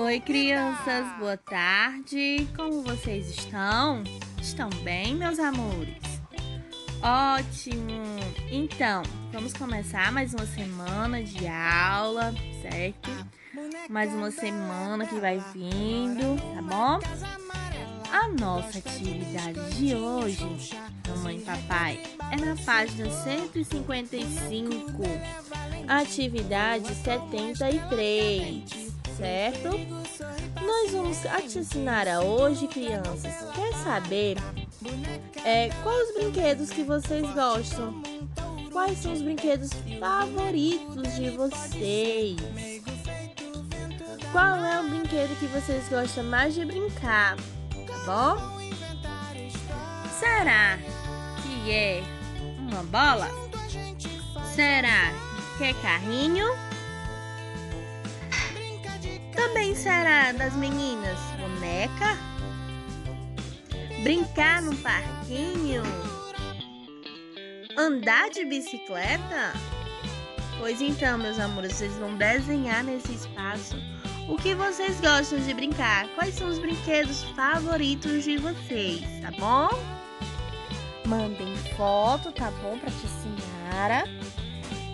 Oi, crianças, boa tarde. Como vocês estão? Estão bem, meus amores? Ótimo! Então, vamos começar mais uma semana de aula, certo? Mais uma semana que vai vindo, tá bom? A nossa atividade de hoje, mamãe e papai, é na página 155, atividade 73 certo? Nós vamos te ensinar a hoje, crianças. Quer saber é, quais os brinquedos que vocês gostam? Quais são os brinquedos favoritos de vocês? Qual é o brinquedo que vocês gostam mais de brincar? Tá bom? Será que é uma bola? Será que é carrinho? Também será das meninas boneca? Brincar no parquinho? Andar de bicicleta? Pois então, meus amores, vocês vão desenhar nesse espaço o que vocês gostam de brincar. Quais são os brinquedos favoritos de vocês, tá bom? Mandem foto, tá bom? Pra te ensinar.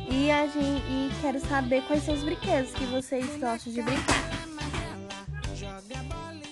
E, a gente, e quero saber quais são os brinquedos que vocês gostam de brincar. vagabond.